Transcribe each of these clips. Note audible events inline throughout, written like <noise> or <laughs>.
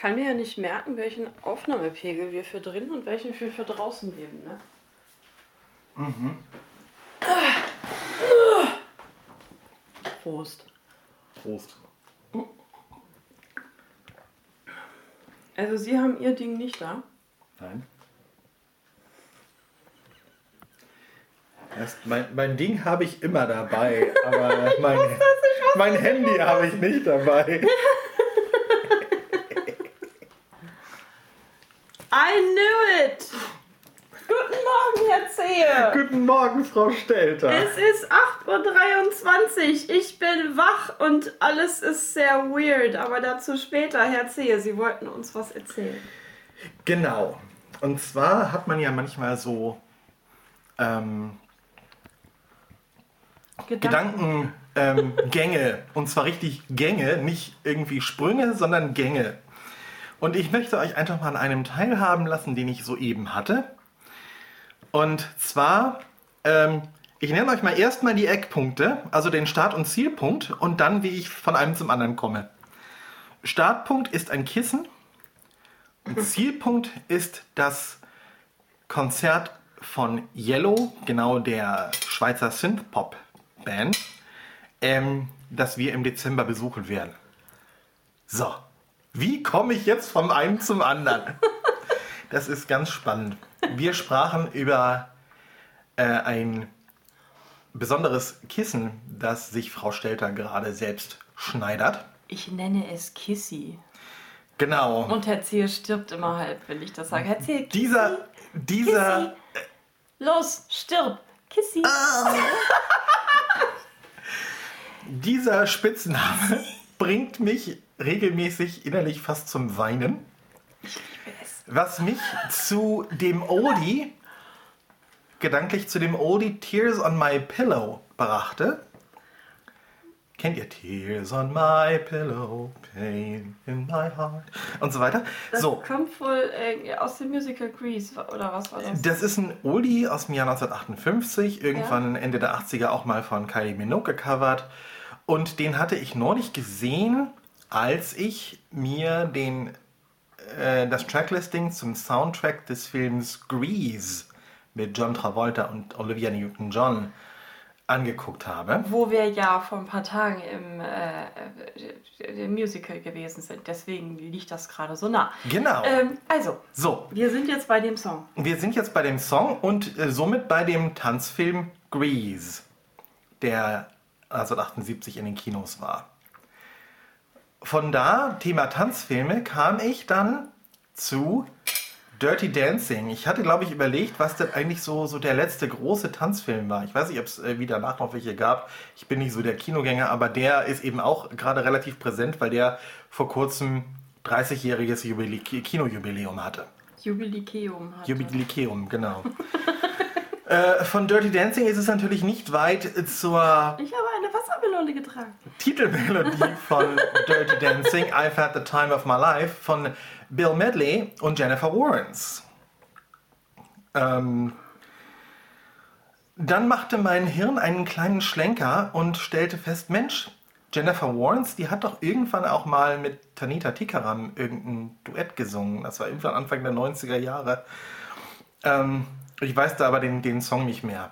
kann mir ja nicht merken, welchen Aufnahmepegel wir für drin und welchen wir für draußen nehmen. Ne? Mhm. Prost. Prost. Also Sie haben Ihr Ding nicht da? Nein. Erst mein, mein Ding habe ich immer dabei, aber <laughs> mein, mein Handy habe ich nicht dabei. <laughs> I knew it! Guten Zehe! Guten Morgen, Frau Stelter. Es ist 8.23 Uhr. Ich bin wach und alles ist sehr weird, aber dazu später, Herr Zehe. Sie wollten uns was erzählen. Genau. Und zwar hat man ja manchmal so ähm, Gedankengänge. Ähm, und zwar richtig Gänge, nicht irgendwie Sprünge, sondern Gänge. Und ich möchte euch einfach mal an einem teilhaben lassen, den ich soeben hatte. Und zwar, ähm, ich nenne euch mal erstmal die Eckpunkte, also den Start- und Zielpunkt und dann, wie ich von einem zum anderen komme. Startpunkt ist ein Kissen. Und <laughs> Zielpunkt ist das Konzert von Yellow, genau der Schweizer Synth-Pop-Band, ähm, das wir im Dezember besuchen werden. So, wie komme ich jetzt vom einen zum anderen? <laughs> Das ist ganz spannend. Wir sprachen über äh, ein besonderes Kissen, das sich Frau Stelter gerade selbst schneidert. Ich nenne es Kissy. Genau. Und Herr Zier stirbt immer halb, wenn ich das sage. Herr Zier, Kissy, dieser, dieser. Kissy. Los, stirb. Kissy. Ah. <laughs> dieser Spitzname bringt mich regelmäßig innerlich fast zum Weinen. Ich. Was mich zu dem Oldie, gedanklich zu dem Oldie Tears on My Pillow brachte. Kennt ihr Tears on my pillow, pain in my heart und so weiter? Das so. kommt wohl äh, aus dem Musical Grease oder was war das? Das ist ein Oldie aus dem Jahr 1958, irgendwann ja. Ende der 80er auch mal von Kylie Minogue gecovert. Und den hatte ich neulich gesehen als ich mir den, äh, das Tracklisting zum Soundtrack des Films Grease mit John Travolta und Olivia Newton-John angeguckt habe. Wo wir ja vor ein paar Tagen im, äh, im Musical gewesen sind. Deswegen liegt das gerade so nah. Genau. Ähm, also, so. wir sind jetzt bei dem Song. Wir sind jetzt bei dem Song und äh, somit bei dem Tanzfilm Grease, der 1978 in den Kinos war von da, Thema Tanzfilme, kam ich dann zu Dirty Dancing. Ich hatte, glaube ich, überlegt, was denn eigentlich so, so der letzte große Tanzfilm war. Ich weiß nicht, ob es äh, wieder danach noch welche gab. Ich bin nicht so der Kinogänger, aber der ist eben auch gerade relativ präsent, weil der vor kurzem 30-jähriges Kinojubiläum hatte. Jubiläum hatte. Jubiläum, genau. <laughs> Äh, von Dirty Dancing ist es natürlich nicht weit zur. Ich habe eine Wassermelone getragen. Titelmelodie <laughs> von Dirty Dancing, I've Had the Time of My Life von Bill Medley und Jennifer Warrens. Ähm, dann machte mein Hirn einen kleinen Schlenker und stellte fest, Mensch, Jennifer Warrens, die hat doch irgendwann auch mal mit Tanita Tikaram irgendein Duett gesungen. Das war irgendwann Anfang der 90er Jahre. Ähm, ich weiß da aber den, den Song nicht mehr.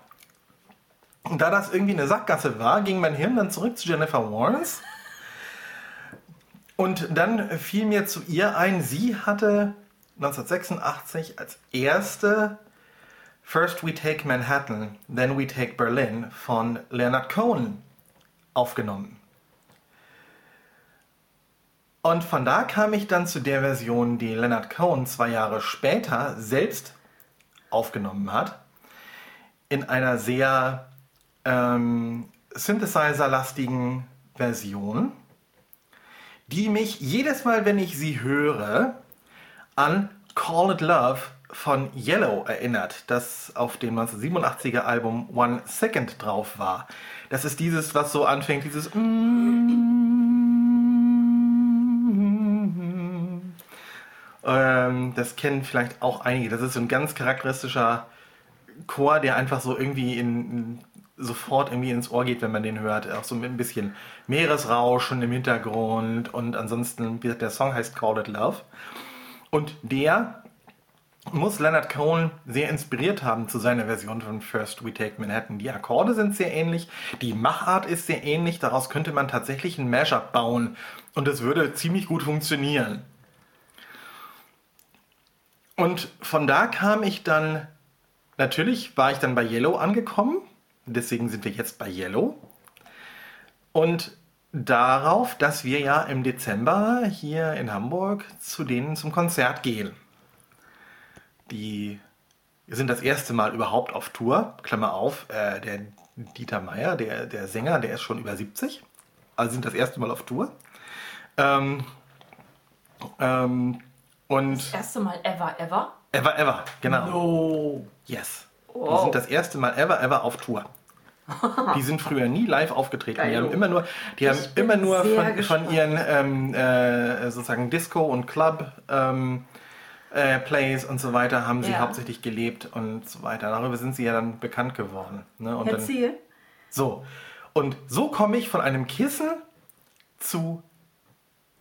Und da das irgendwie eine Sackgasse war, ging mein Hirn dann zurück zu Jennifer Warnes. Und dann fiel mir zu ihr ein, sie hatte 1986 als erste First We Take Manhattan, Then We Take Berlin von Leonard Cohen aufgenommen. Und von da kam ich dann zu der Version, die Leonard Cohen zwei Jahre später selbst aufgenommen hat. In einer sehr ähm, Synthesizer-lastigen Version, die mich jedes Mal, wenn ich sie höre, an Call It Love von Yellow erinnert, das auf dem 1987er Album One Second drauf war. Das ist dieses, was so anfängt, dieses Ähm, das kennen vielleicht auch einige. Das ist so ein ganz charakteristischer Chor, der einfach so irgendwie in, sofort irgendwie ins Ohr geht, wenn man den hört. Auch so mit ein bisschen Meeresrauschen im Hintergrund und ansonsten, wie gesagt, der Song heißt Call It Love. Und der muss Leonard Cohen sehr inspiriert haben zu seiner Version von First We Take Manhattan. Die Akkorde sind sehr ähnlich, die Machart ist sehr ähnlich, daraus könnte man tatsächlich ein Mashup bauen und es würde ziemlich gut funktionieren. Und von da kam ich dann, natürlich war ich dann bei Yellow angekommen, deswegen sind wir jetzt bei Yellow. Und darauf, dass wir ja im Dezember hier in Hamburg zu denen zum Konzert gehen. Die sind das erste Mal überhaupt auf Tour. Klammer auf, äh, der Dieter Meier, der, der Sänger, der ist schon über 70. Also sind das erste Mal auf Tour. Ähm, ähm, und Das erste Mal ever, ever. ever, ever, genau. No. Yes. Die Wow. sind das erste Mal ever, ever auf Tour. <laughs> Die sind früher nie live aufgetreten. Die Geil. haben immer nur, die haben Ich immer nur von, von ihren ähm, äh, sozusagen Disco und Club ähm, äh, Plays und so weiter haben sie Ja. hauptsächlich gelebt und so weiter. Darüber sind sie ja dann bekannt geworden. Ne? Und dann, so. Und so komme ich von einem Kissen zu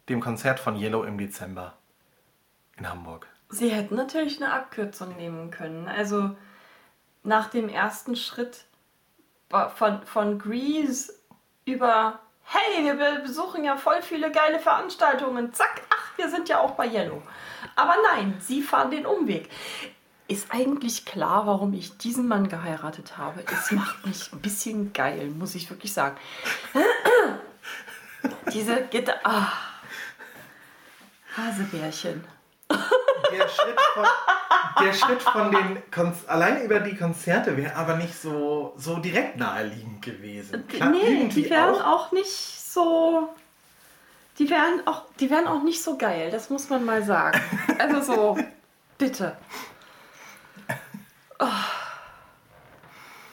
dem Konzert von Yellow im Dezember in Hamburg. Sie hätten natürlich eine Abkürzung nehmen können. Also nach dem ersten Schritt von, von Grease über, hey, wir be- besuchen ja voll viele geile Veranstaltungen. Zack, ach, wir sind ja auch bei Yellow. Aber nein, sie fahren den Umweg. Ist eigentlich klar, warum ich diesen Mann geheiratet habe. Es macht mich ein bisschen geil, muss ich wirklich sagen. Diese Gitter. Ah. Hasebärchen. Der Schritt von, der Schritt von den Konz allein über die Konzerte wäre aber nicht so, so direkt naheliegend gewesen. Klar, nee, die wären auch. auch. nicht so. Die wären auch, die wären auch nicht so geil, das muss man mal sagen. Also so, bitte. Oh.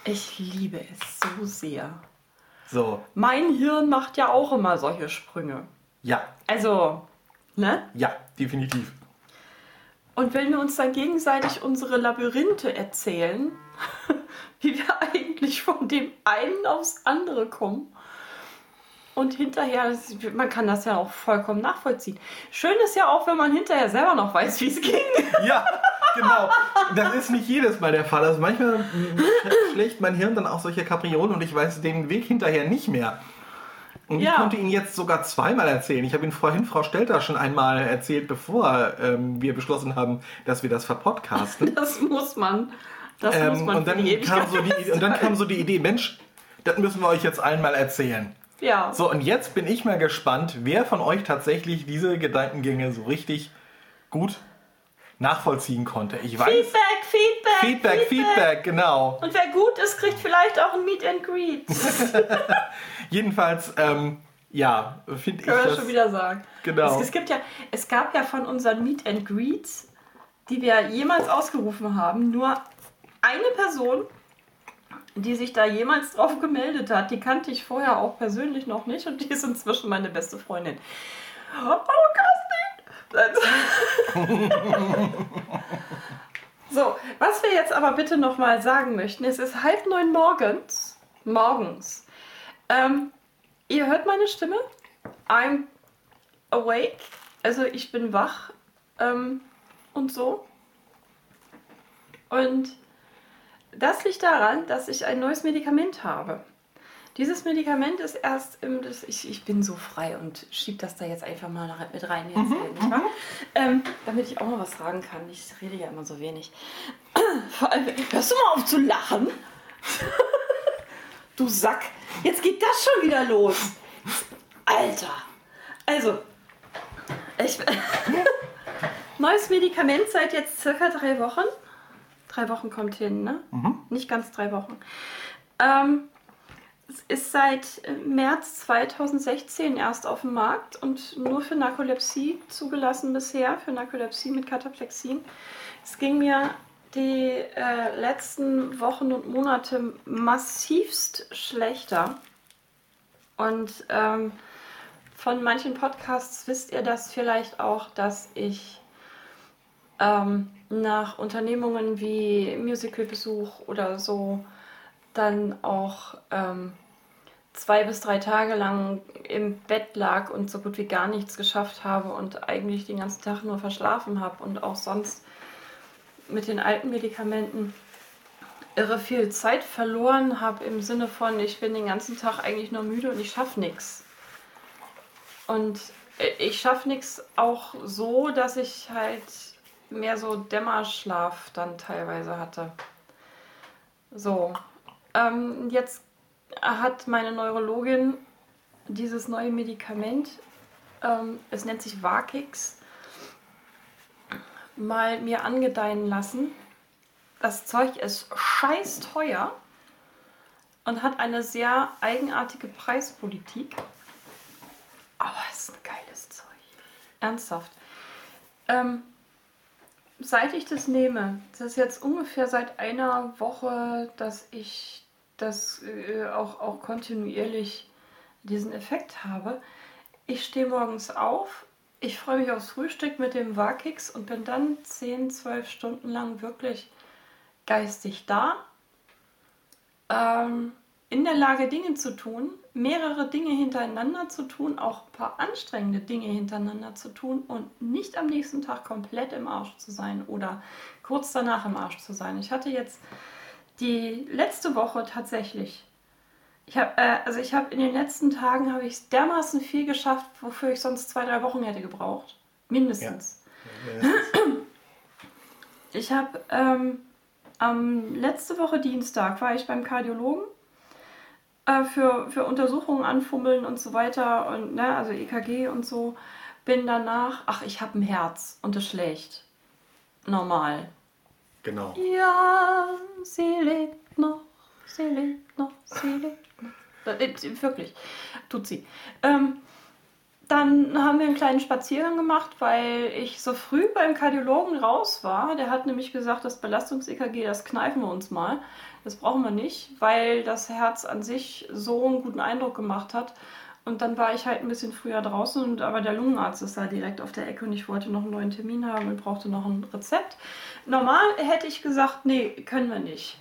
Ich liebe es so sehr. So, Mein Hirn macht ja auch immer solche Sprünge. ja, Also, ne? ja, definitiv. Und wenn wir uns dann gegenseitig unsere Labyrinthe erzählen, <laughs> wie wir eigentlich von dem einen aufs andere kommen und hinterher, man kann das ja auch vollkommen nachvollziehen. Schön ist ja auch, wenn man hinterher selber noch weiß, wie es ging. <laughs> Ja, genau. Das ist nicht jedes Mal der Fall. Also manchmal schlägt mein Hirn dann auch solche Kapriolen und ich weiß den Weg hinterher nicht mehr. Und ich Ja. konnte ihn jetzt sogar zweimal erzählen. Ich habe ihn vorhin Frau Stelter schon einmal erzählt, bevor ähm, wir beschlossen haben, dass wir das verpodcasten. <laughs> Das muss man. Das muss Ähm, man und, dann kam so die, und dann kam so die Idee, Mensch, das müssen wir euch jetzt allen mal erzählen. Ja. So, und jetzt bin ich mal gespannt, wer von euch tatsächlich diese Gedankengänge so richtig gut nachvollziehen konnte. Ich weiß. Feedback, Feedback, Feedback, Feedback, genau. Und wer gut ist, kriegt vielleicht auch ein Meet and Greet. <laughs> Jedenfalls, ähm, ja, finde ich Können wir das. schon wieder sagen. Genau. Es, es, gibt ja, es gab ja von unseren Meet and Greets, die wir jemals ausgerufen haben, nur eine Person, die sich da jemals drauf gemeldet hat. Die kannte ich vorher auch persönlich noch nicht und die ist inzwischen meine beste Freundin. Oh, Kerstin! so, was wir jetzt aber bitte nochmal sagen möchten, es ist halb neun morgens. Morgens. Ähm, ihr hört meine Stimme? I'm awake, also ich bin wach ähm, und so. Und das liegt daran, dass ich ein neues Medikament habe. Dieses Medikament ist erst im. Ich, ich bin so frei und schieb das da jetzt einfach mal nach- mit rein, jetzt, nicht wahr? Ähm, damit ich auch mal was sagen kann. Ich rede ja immer so wenig. <clears throat> Vor allem, hörst du mal auf zu lachen? <laughs> du Sack, jetzt geht das schon wieder los. Alter. Also, ich. <laughs> Neues Medikament seit jetzt circa drei Wochen. Drei Wochen kommt hin, ne? Nicht ganz drei Wochen. Ähm, es ist seit März 2016 erst auf dem Markt und nur für Narkolepsie zugelassen bisher, für Narkolepsie mit Kataplexin. Es ging mir die äh, letzten Wochen und Monate massivst schlechter. Und ähm, von manchen Podcasts wisst ihr das vielleicht auch, dass ich ähm, nach Unternehmungen wie Musicalbesuch oder so dann auch ähm, zwei bis drei Tage lang im Bett lag und so gut wie gar nichts geschafft habe und eigentlich den ganzen Tag nur verschlafen habe und auch sonst mit den alten Medikamenten irre viel Zeit verloren habe im Sinne von, ich bin den ganzen Tag eigentlich nur müde und ich schaffe nichts. Und ich schaffe nichts auch so, dass ich halt mehr so Dämmerschlaf dann teilweise hatte. So, ähm, jetzt hat meine Neurologin dieses neue Medikament, ähm, es nennt sich Vakix, mal mir angedeihen lassen. Das Zeug ist scheiß teuer und hat eine sehr eigenartige Preispolitik. Aber es ist ein geiles Zeug. Ernsthaft. Ähm, seit ich das nehme, das ist jetzt ungefähr seit einer Woche, dass ich das äh, auch, auch kontinuierlich diesen Effekt habe. Ich stehe morgens auf, ich freue mich aufs Frühstück mit dem Vakix und bin dann 10, 12 Stunden lang wirklich geistig da, ähm, in der Lage, Dinge zu tun, mehrere Dinge hintereinander zu tun, auch ein paar anstrengende Dinge hintereinander zu tun und nicht am nächsten Tag komplett im Arsch zu sein oder kurz danach im Arsch zu sein. Ich hatte jetzt die letzte Woche tatsächlich. Ich habe äh, also ich habe in den letzten Tagen habe ich dermaßen viel geschafft, wofür ich sonst zwei drei Wochen hätte gebraucht, mindestens. Ja. <clears throat> Ich habe ähm, am letzte Woche Dienstag war ich beim Kardiologen äh, für, für Untersuchungen anfummeln und so weiter und ne, also EKG und so. Bin danach, ach, ich habe ein Herz und es schlägt. Normal. Genau. Ja, sie lebt noch, sie lebt noch, sie lebt noch. Wirklich, tut sie. Ähm, dann haben wir einen kleinen Spaziergang gemacht, weil ich so früh beim Kardiologen raus war. Der hat nämlich gesagt, das Belastungs-EKG, das kneifen wir uns mal. Das brauchen wir nicht, weil das Herz an sich so einen guten Eindruck gemacht hat. Und dann war ich halt ein bisschen früher draußen, und, aber der Lungenarzt ist da direkt auf der Ecke und ich wollte noch einen neuen Termin haben und brauchte noch ein Rezept. Normal hätte ich gesagt, nee, können wir nicht.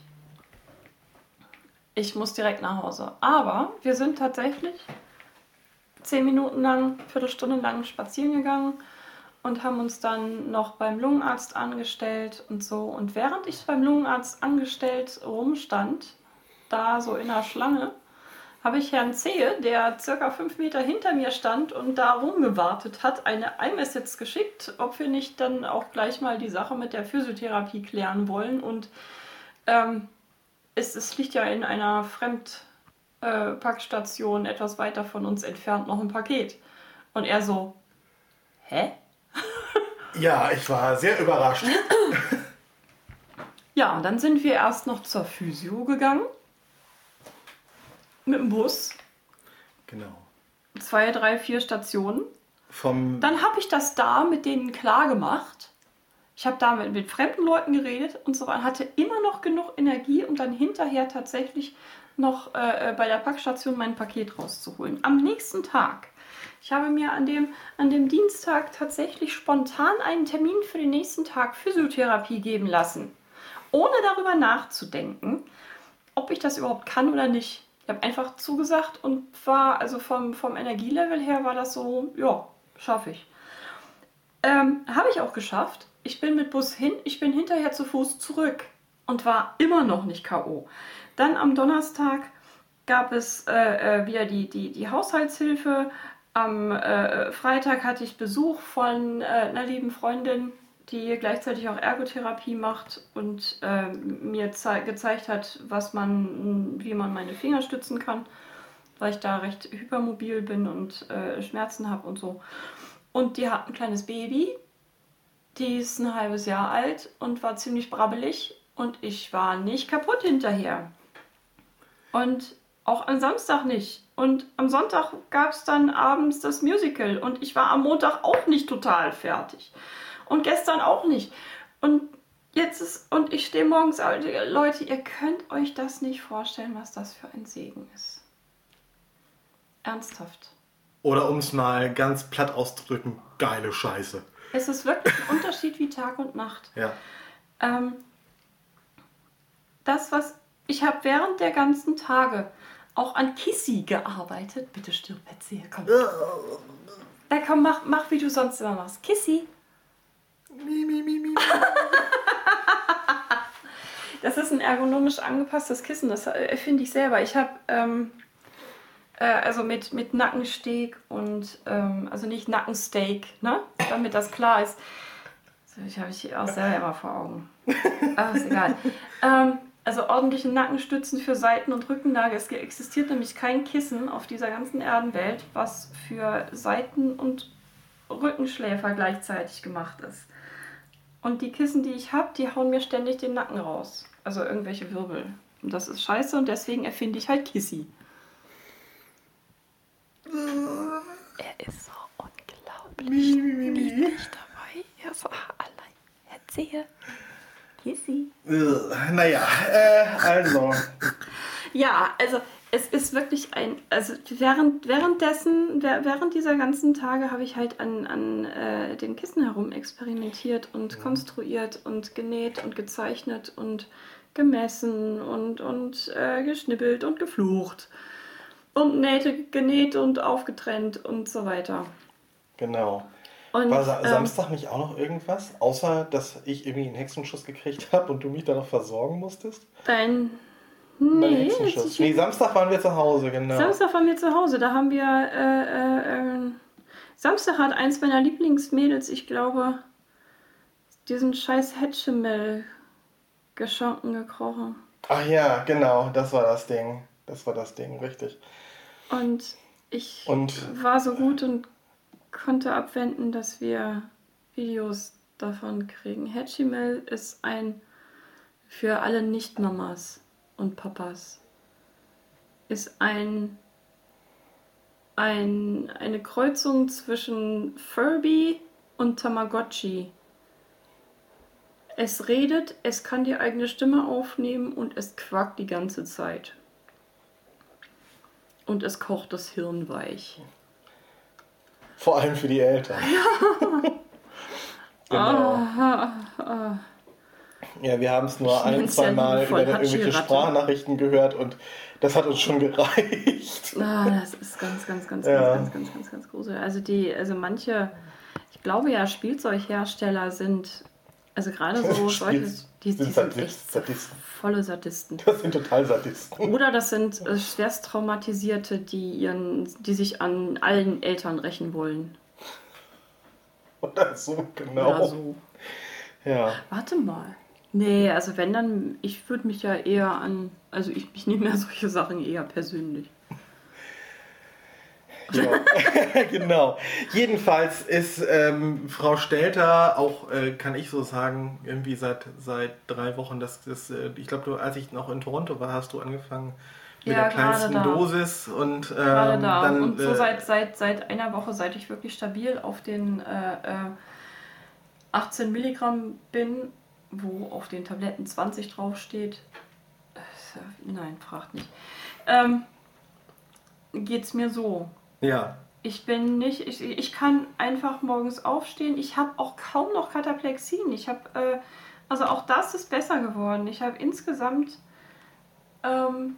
Ich muss direkt nach Hause. Aber wir sind tatsächlich zehn Minuten lang, Viertelstunde lang spazieren gegangen und haben uns dann noch beim Lungenarzt angestellt und so. Und während ich beim Lungenarzt angestellt rumstand, da so in der Schlange, habe ich Herrn Zehe, der circa fünf Meter hinter mir stand und da rumgewartet hat, eine iMessage geschickt, ob wir nicht dann auch gleich mal die Sache mit der Physiotherapie klären wollen. Und ähm, es, es liegt ja in einer Fremdpackstation äh, etwas weiter von uns entfernt noch ein Paket. Und er so, hä? <laughs> Ja, ich war sehr überrascht. ja, dann sind wir erst noch zur Physio gegangen mit dem Bus. Genau. Zwei, drei, vier Stationen. Vom Dann habe ich das da mit denen klar gemacht. Ich habe da mit, fremden Leuten geredet und so weiter. Hatte immer noch genug Energie, um dann hinterher tatsächlich noch äh, bei der Packstation mein Paket rauszuholen. Am nächsten Tag. Ich habe mir an dem, an dem Dienstag tatsächlich spontan einen Termin für den nächsten Tag Physiotherapie geben lassen. Ohne darüber nachzudenken, ob ich das überhaupt kann oder nicht. Ich habe einfach zugesagt und war, also vom, vom Energielevel her war das so, ja, schaffe ich. Ähm, habe ich auch geschafft. Ich bin mit Bus hin, ich bin hinterher zu Fuß zurück und war immer noch nicht K.O. Dann am Donnerstag gab es äh, äh, wieder die, die, die Haushaltshilfe. Am äh, Freitag hatte ich Besuch von äh, einer lieben Freundin, die gleichzeitig auch Ergotherapie macht und äh, mir gezeigt hat, was man, wie man meine Finger stützen kann, weil ich da recht hypermobil bin und äh, Schmerzen habe und so. Und die hat ein kleines Baby, die ist ein halbes Jahr alt und war ziemlich brabbelig und ich war nicht kaputt hinterher. Und auch am Samstag nicht. Und am Sonntag gab es dann abends das Musical und ich war am Montag auch nicht total fertig und gestern auch nicht. Und jetzt ist, und ich stehe morgens, Leute, ihr könnt euch das nicht vorstellen, was das für ein Segen ist. Ernsthaft. Oder um es mal ganz platt auszudrücken, geile Scheiße. Es ist wirklich ein Unterschied wie Tag und Nacht. Ja. Ähm, das, was Ich habe während der ganzen Tage auch an Kissy gearbeitet. Bitte stirb jetzt hier, komm. Na komm, mach, mach wie du sonst immer machst. Kissy. Mi, mi, mi, mi. Das ist ein ergonomisch angepasstes Kissen, das äh, finde ich selber. Ich habe ähm, äh, also mit, mit Nackensteak und ähm, also nicht Nackensteak, ne? Damit das klar ist. So, ich habe ich auch selber immer vor Augen. <laughs> Aber ist egal. Ähm, also ordentliche Nackenstützen für Seiten- und Rückenlage. Es existiert nämlich kein Kissen auf dieser ganzen Erdenwelt, was für Seiten- und Rückenschläfer gleichzeitig gemacht ist. Und die Kissen, die ich habe, die hauen mir ständig den Nacken raus. Also irgendwelche Wirbel. Und das ist scheiße und deswegen erfinde ich halt Kissy. Er ist so unglaublich niedlich dabei. Er ist allein. Erzähl. Kissy. Ugh, Naja, äh, also. <laughs> Ja, also es ist wirklich ein, also während, währenddessen, wäh- während dieser ganzen Tage habe ich halt an, an äh, den Kissen herum experimentiert und konstruiert und genäht und gezeichnet und gemessen und, und äh, geschnippelt und geflucht. Und Nähte genäht und aufgetrennt und so weiter. Genau. Und, War Sa ähm, Samstag nicht auch noch irgendwas? Außer, dass ich irgendwie einen Hexenschuss gekriegt habe und du mich da noch versorgen musstest? Dein. Nee, Hexenschuss. Nee, Samstag waren wir zu Hause, genau. Samstag waren wir zu Hause. Da haben wir. Äh, äh, äh, Samstag hat eins meiner Lieblingsmädels, ich glaube, diesen scheiß Hetschemel geschonken gekrochen. Ach ja, genau, das war das Ding. Das war das Ding, richtig. Und ich Und war so gut und konnte abwenden, dass wir Videos davon kriegen. Hetschemel ist ein für alle Nicht-Mamas und Papas ist ein, ein eine Kreuzung zwischen Furby und Tamagotchi. Es redet, es kann die eigene Stimme aufnehmen und es quackt die ganze Zeit. Und es kocht das Hirn weich. Vor allem für die Eltern. <laughs> genau. Ja, wir haben es nur ein, zwei Mal über irgendwelche. Sprachnachrichten gehört und das hat uns schon gereicht. Ah, das ist ganz, ganz, ganz, Ja. ganz, ganz, ganz, ganz, ganz gruselig. Also die, also manche, ich glaube ja, Spielzeughersteller sind, also gerade so <laughs> solche, die, die sind echt Sadisten. volle Sadisten. Das sind total Sadisten. Oder das sind äh, schwerst Traumatisierte, die ihren, die sich an allen Eltern rächen wollen. Oder so, genau. Oder so. Ja. Warte mal. Nee, also wenn dann, ich würde mich ja eher an, also ich, ich nehme ja solche Sachen eher persönlich. Ja, <laughs> genau. Jedenfalls ist ähm, Frau Stelter auch, äh, kann ich so sagen, irgendwie seit, seit drei Wochen, das, das, äh, ich glaube, als ich noch in Toronto war, hast du angefangen mit Ja, der kleinsten da. Dosis und ähm, Gerade da. dann und so äh, seit, seit, seit einer Woche, seit ich wirklich stabil auf den äh, äh, 18 Milligramm bin, wo auf den Tabletten 20 draufsteht. Äh, Nein, fragt nicht. Ähm, geht's mir so. Ja, Ich bin nicht, ich, ich kann einfach morgens aufstehen. Ich habe auch kaum noch Kataplexien. Ich habe, äh, also auch das ist besser geworden. Ich habe insgesamt ähm,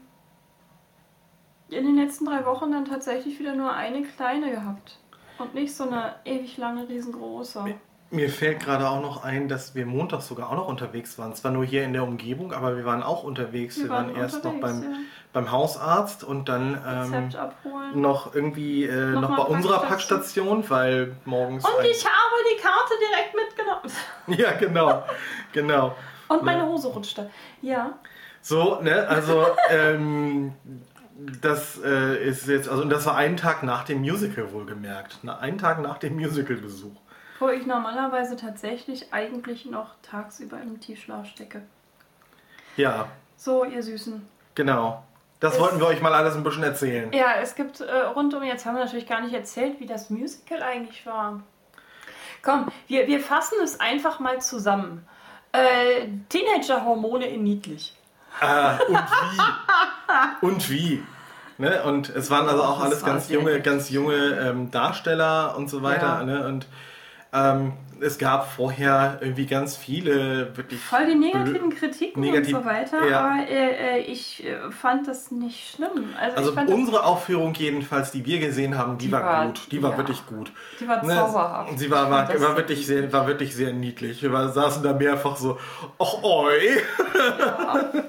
in den letzten drei Wochen dann tatsächlich wieder nur eine kleine gehabt. Und nicht so eine ewig lange, riesengroße. Mir fällt gerade auch noch ein, dass wir Montag sogar auch noch unterwegs waren. Zwar nur hier in der Umgebung, aber wir waren auch unterwegs. Wir, waren, erst noch beim, unterwegs, beim Hausarzt und dann ja. ähm, noch irgendwie äh, Noch noch, bei unserer Packstation. Weil morgens. Und ich habe die Karte direkt mitgenommen. <laughs> Ja, genau. genau. Und meine Hose rutschte. Ja. So, ne, also <laughs> ähm, das äh, ist jetzt, also und das war einen Tag nach dem Musical wohlgemerkt. Na, einen Tag nach dem Musical-Besuch. Wo ich normalerweise tatsächlich eigentlich noch tagsüber im Tiefschlaf stecke. Ja, So, ihr Süßen. genau. Das Es- wollten wir euch mal alles ein bisschen erzählen. Ja, es gibt äh, rundum, jetzt haben wir natürlich gar nicht erzählt, wie das Musical eigentlich war. Komm, wir, wir fassen es einfach mal zusammen. Äh, Teenager-Hormone in niedlich. Ah, und wie? und wie? Ne? Und es waren also auch Das alles ganz junge, ganz junge ähm, Darsteller und so weiter. Ja. Ne? Und Ähm, es gab vorher irgendwie ganz viele wirklich. Voll die negativen Kritiken Negativ- und so weiter, ja. aber äh, äh, ich äh, fand das nicht schlimm. Also, Also unsere Aufführung jedenfalls, die wir gesehen haben, die, Die war, war- gut. Die war ja. wirklich gut. die war Ne, zauberhaft. Sie war, war, war, wirklich sehr, war wirklich sehr niedlich. Wir war, saßen da mehrfach so, ach oi. <laughs>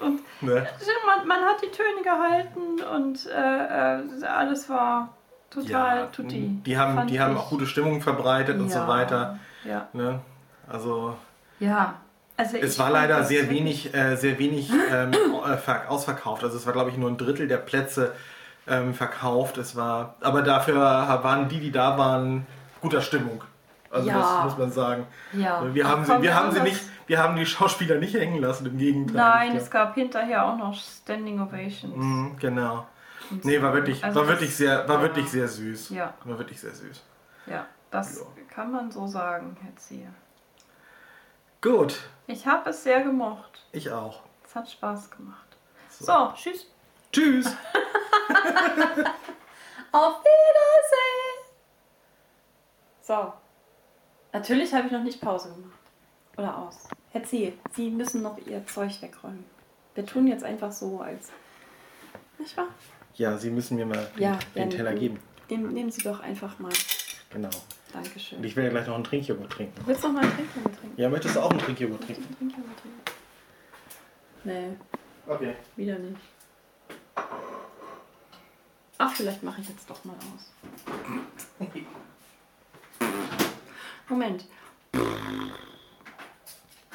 Und ne? man, man hat die Töne gehalten und äh, äh, alles war total tutti. Die haben, die haben auch gute Stimmung verbreitet und so Ja, weiter. Ja, Ne? Also ja. Also es war leider sehr wenig, äh, sehr wenig ähm, äh, ver- ausverkauft. Also es war glaube ich nur ein Drittel der Plätze ähm, verkauft. Es war, aber dafür waren die, die da waren, guter Stimmung. Also Ja. das muss man sagen. Ja. Wir haben, sie, wir haben sie nicht, wir haben die Schauspieler nicht hängen lassen, im Gegenteil. Nein, es gab hinterher auch noch Standing Ovations. Mhm, genau. Und Nee, war wirklich, Also war wirklich sehr, war ja. wirklich sehr süß. Ja. War wirklich sehr süß. Ja, das Ja. kann man so sagen, Herr Zier. Gut, Ich habe es sehr gemocht. ich auch. Es hat Spaß gemacht. So. So, tschüss. Tschüss. <laughs> Auf Wiedersehen. So. Natürlich habe ich noch nicht Pause gemacht. Oder aus. Herr Ziel, Sie müssen noch Ihr Zeug wegräumen. Wir tun jetzt einfach so, als. Nicht wahr? Ja, Sie müssen mir mal den, Ja, den Teller geben. Den nehmen Sie doch einfach mal. Genau. Dankeschön. Und ich werde gleich noch einen Trinkjoghurt trinken. Willst du noch mal einen Trinkjoghurt trinken? Ja, möchtest du auch einen Trinkjoghurt trinken? einen Trinkjoghurt trinken? Nee, Okay. wieder nicht. Ach, vielleicht mache ich jetzt doch mal aus. <laughs> Moment.